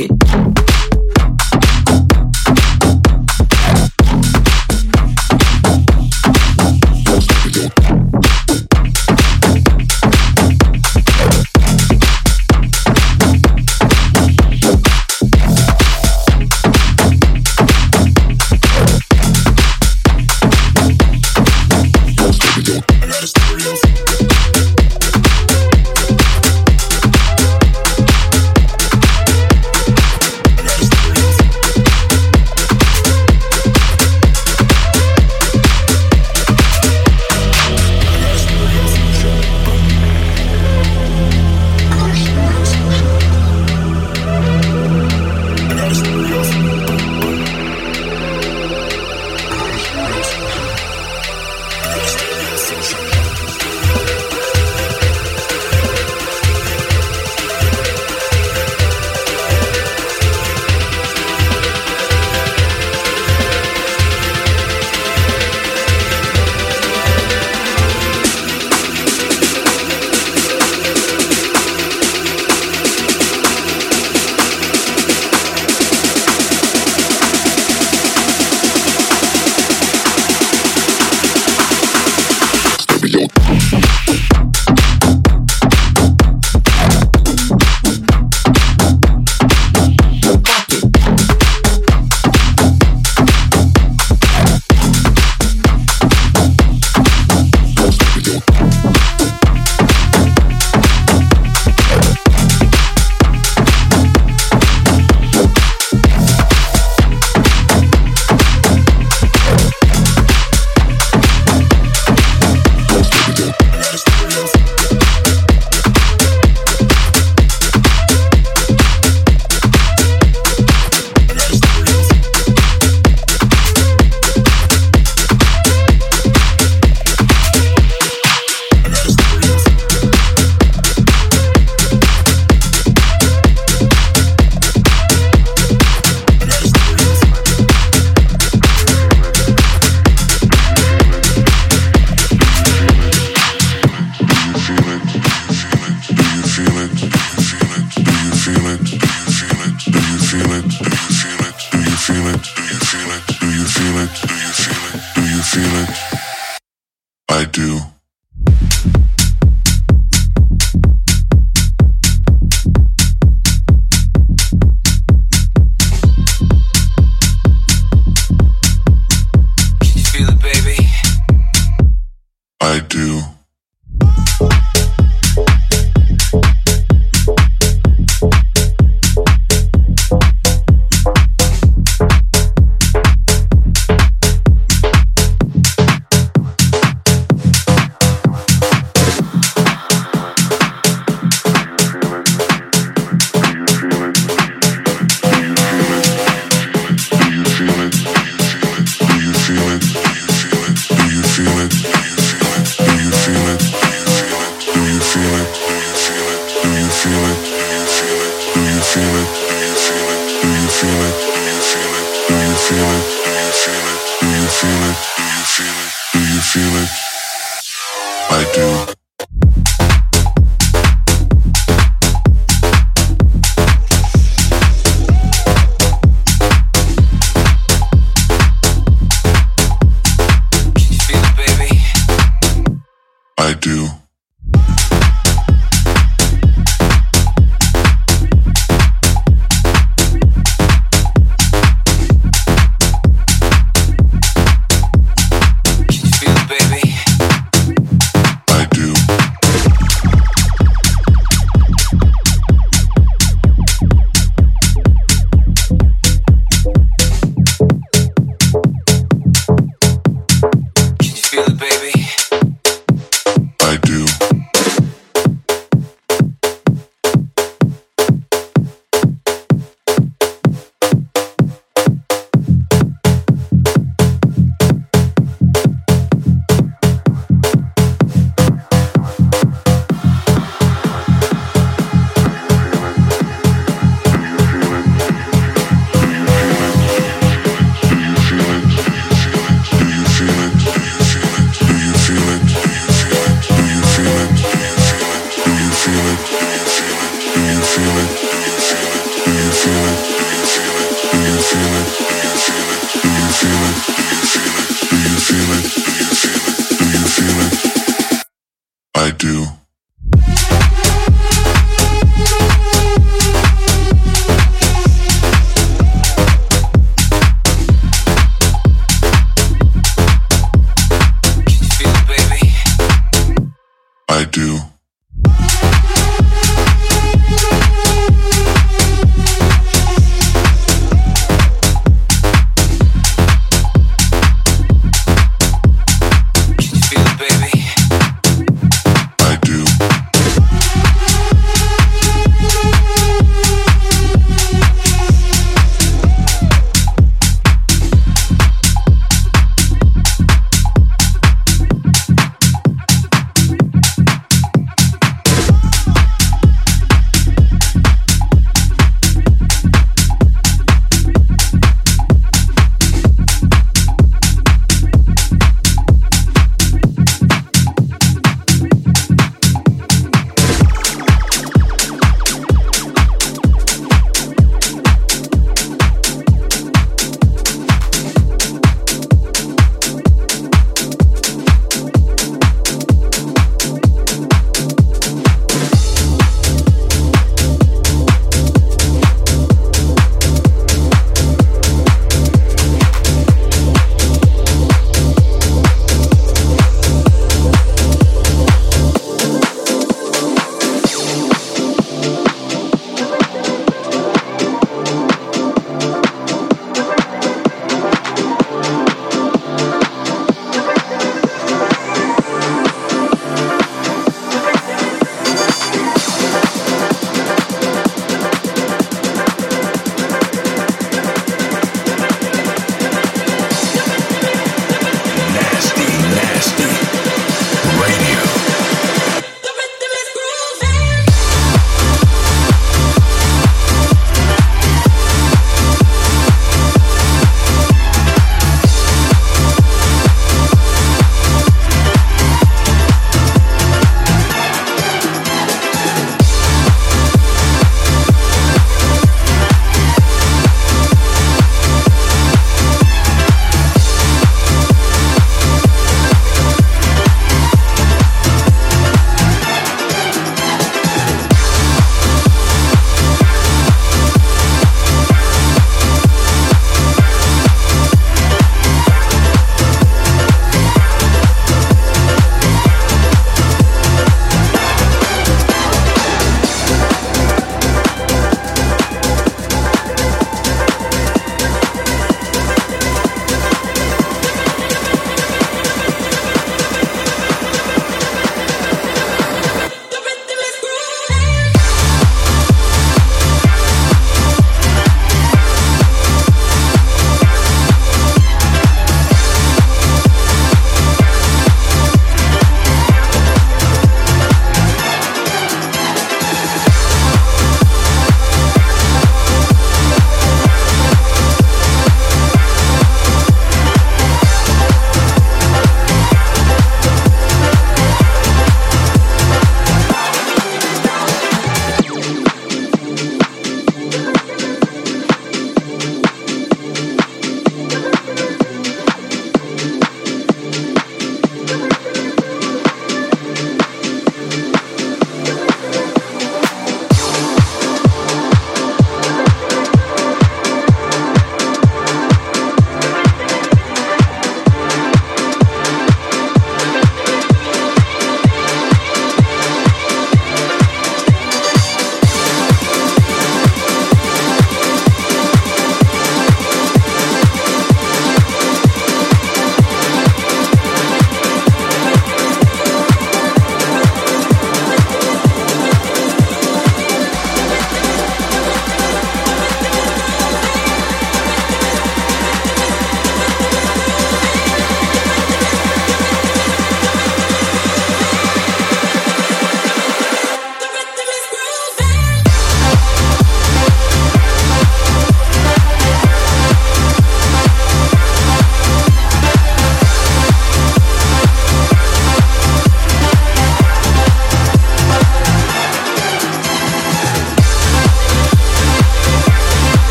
it.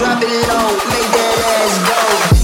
Drop it low. Make that ass go.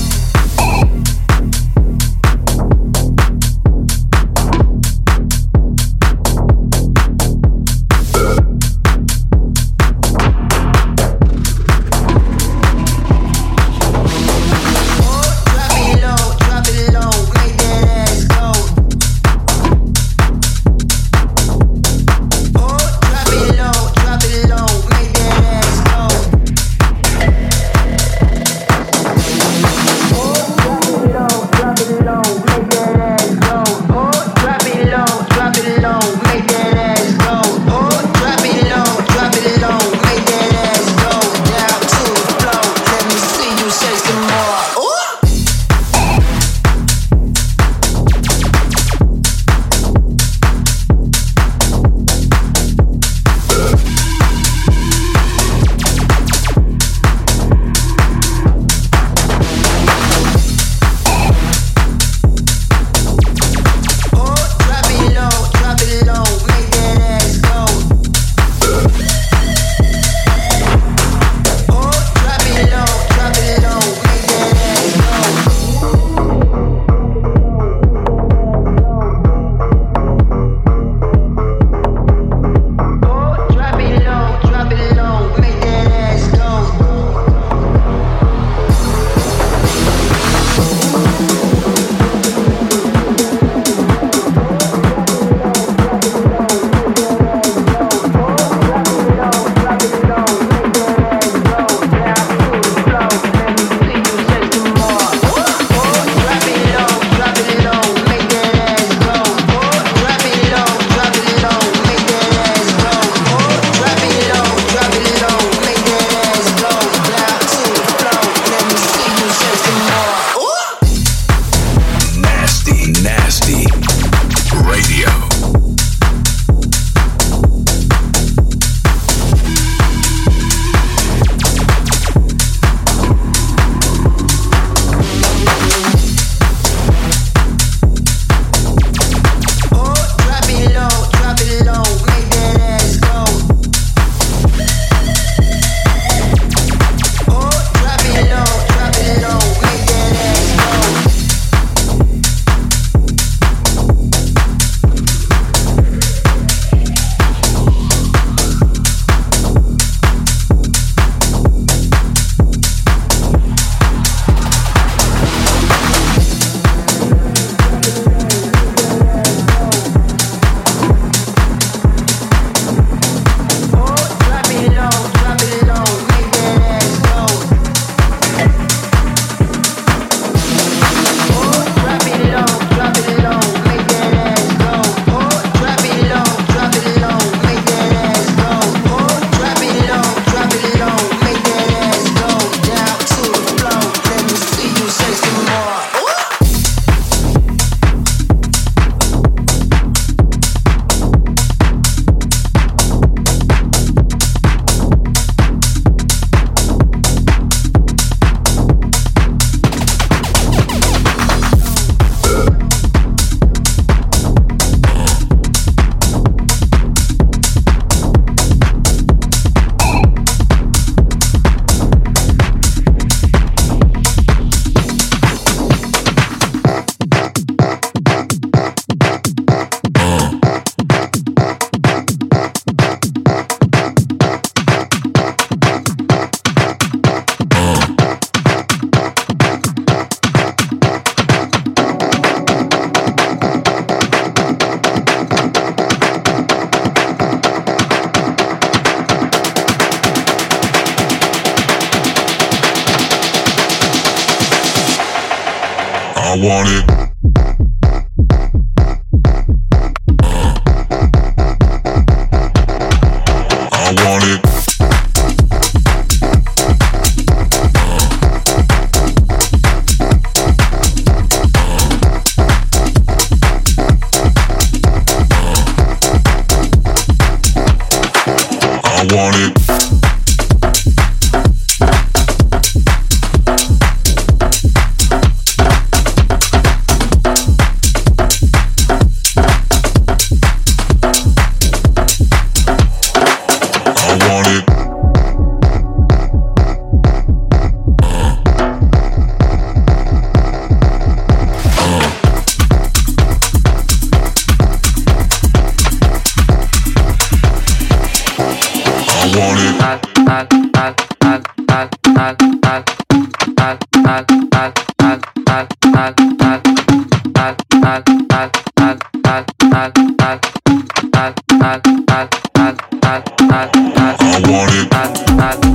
I want it.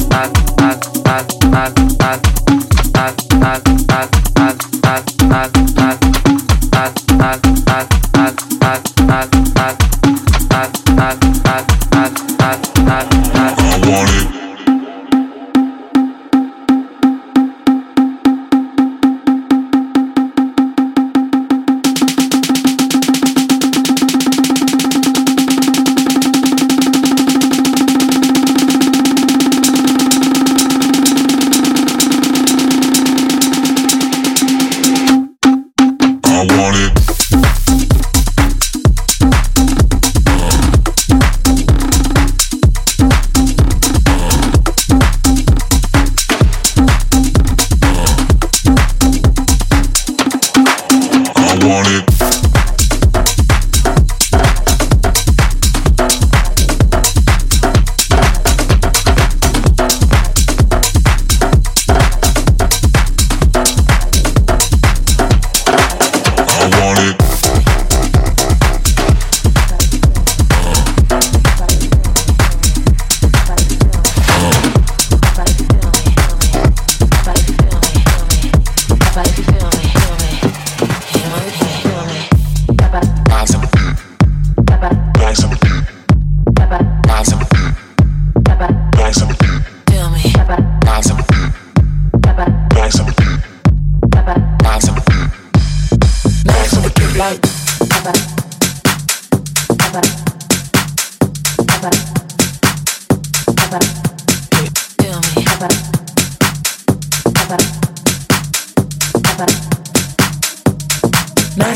Nice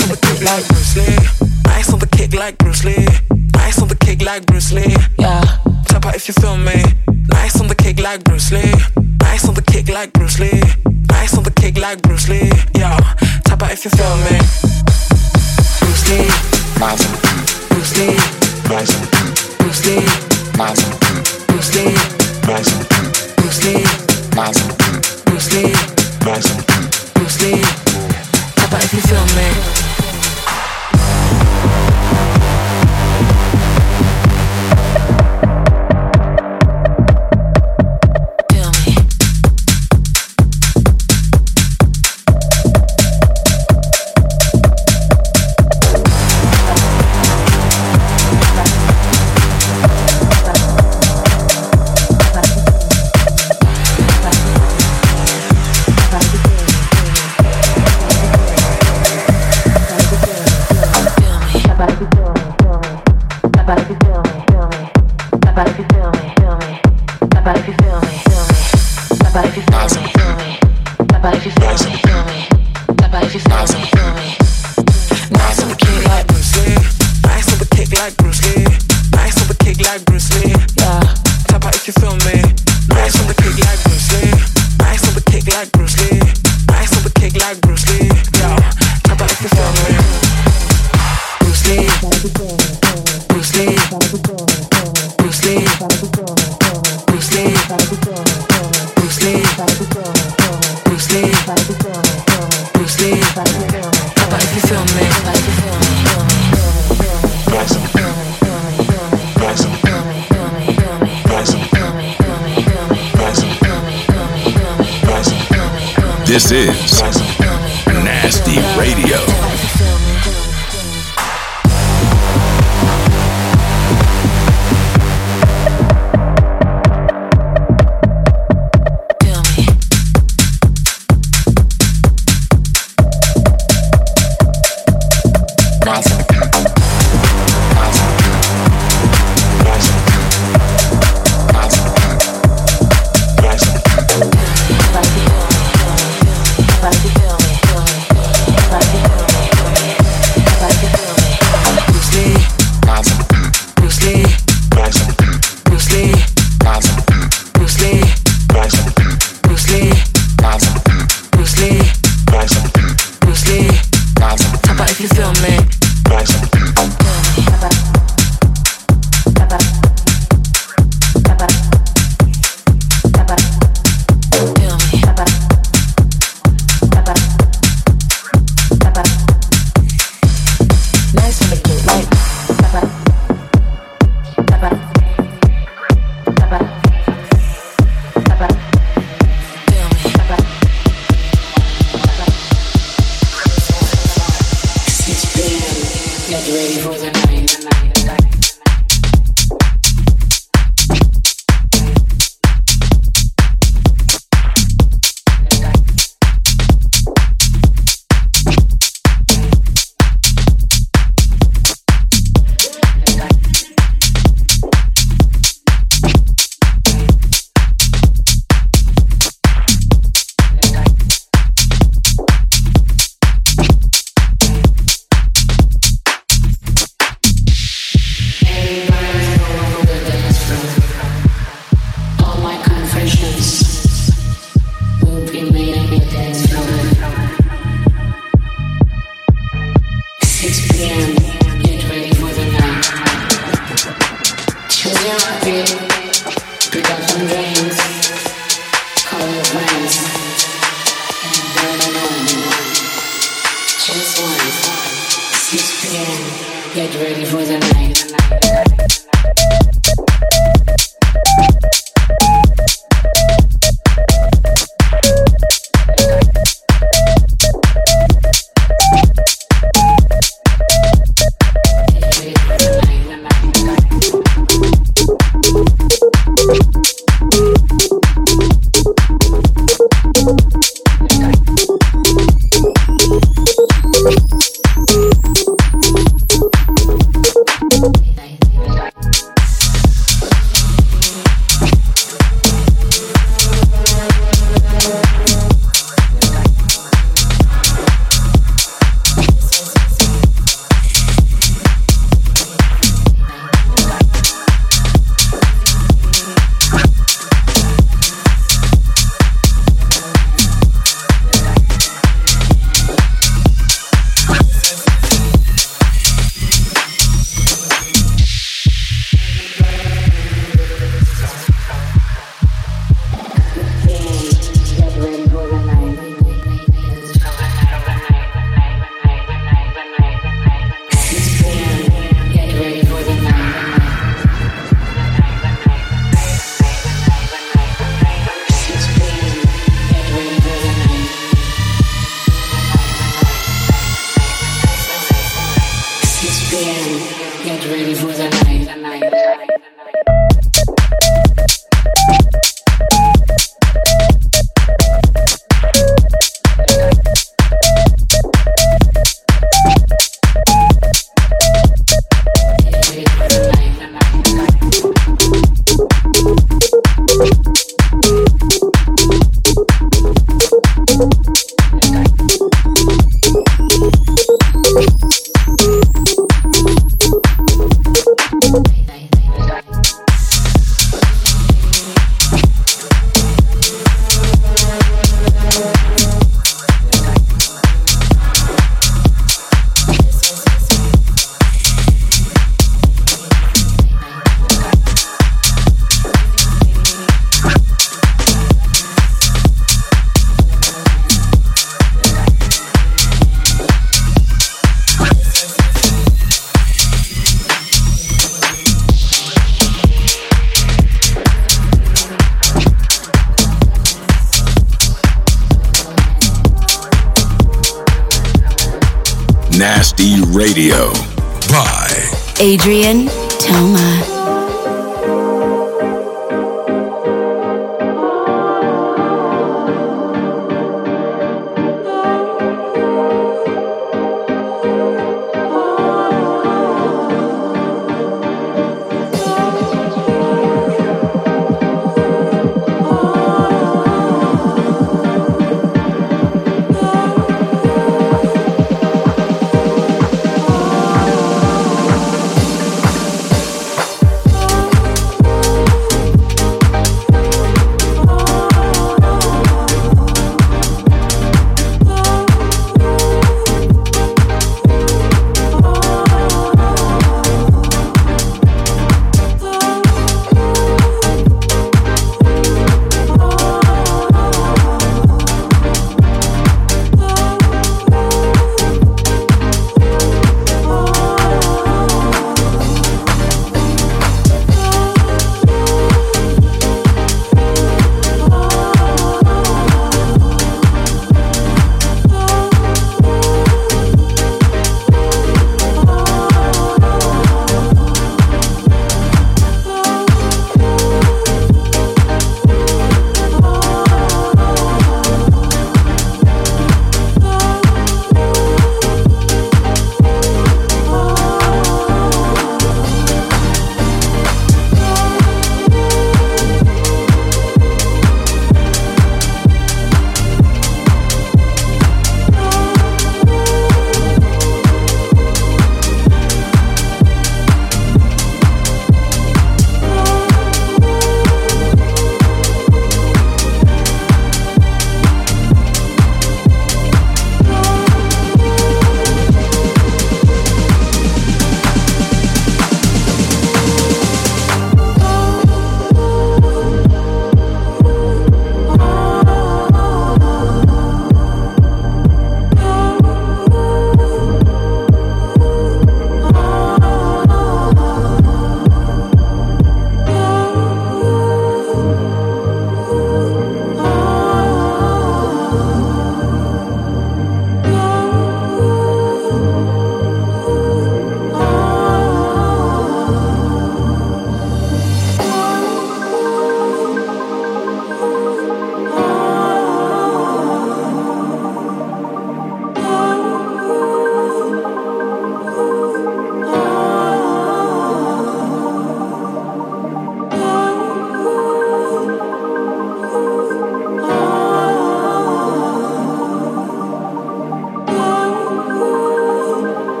on the kick like Bruce Lee. Nice on the kick like Bruce Lee. Nice on the kick like Bruce Lee. Yeah. Tap out if you feel me. Nice on the kick like Bruce Lee. Nice on the kick like Bruce Lee. Nice on the kick like Bruce Lee. Yeah. Tap out if you feel me. Bruce Lee. nice and Bruce Lee. nice and Bruce Lee. nice and Bruce Lee. nice and Bruce Lee. nice and Bruce Lee. Bruce Lee. Tap out if you feel me. That body if you feel me, feel me. That body if you feel me, feel me. That body if you feel me. This is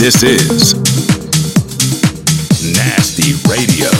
This is Nasty Radio.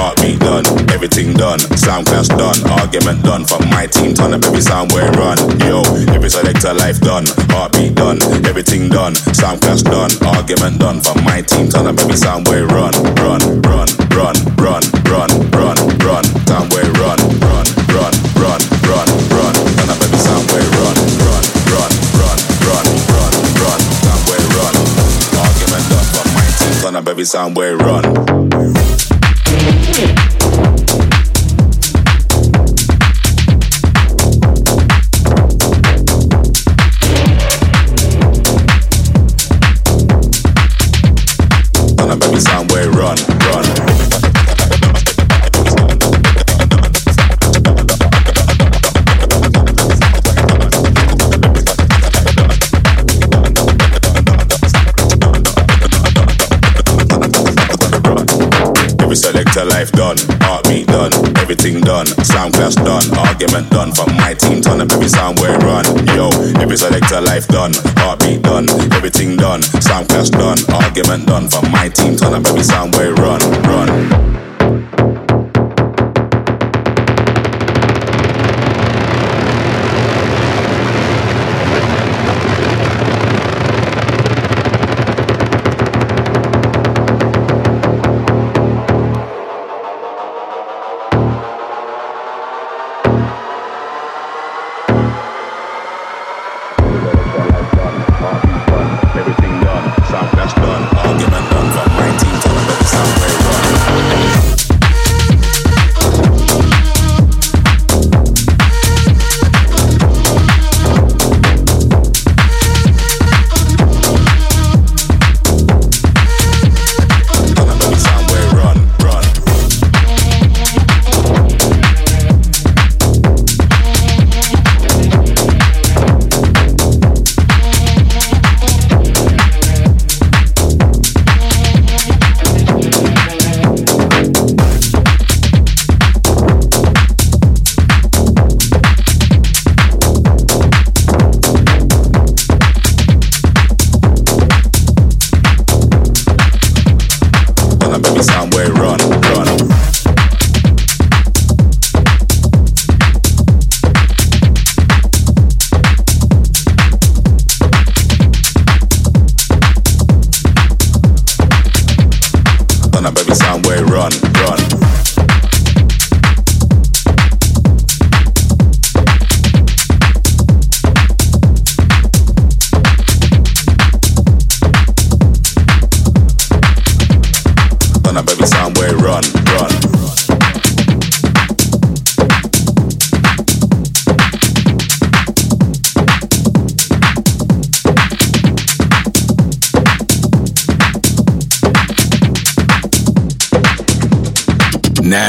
heartbeat done, everything done, sound class done, argument done. From my team, turn up every sound where run. Yo, every selector life done, heartbeat done, everything done, sound class done, argument done. From my team, turn up every sound where run, run, run, run, run, run, run, run, sound where run, run, run, run, run, run, turn up every sound where run, run, run, run, run, run, run, sound where run, argument done. From my team, turn up every sound where run. Life done, heartbeat done, everything done, sound class done, argument done. From my team, turn up every sound where run. Yo, every selector life done, heartbeat done, everything done, sound class done, argument done. From my team, turn up every sound where run, run.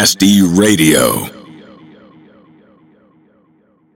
Nasty Radio.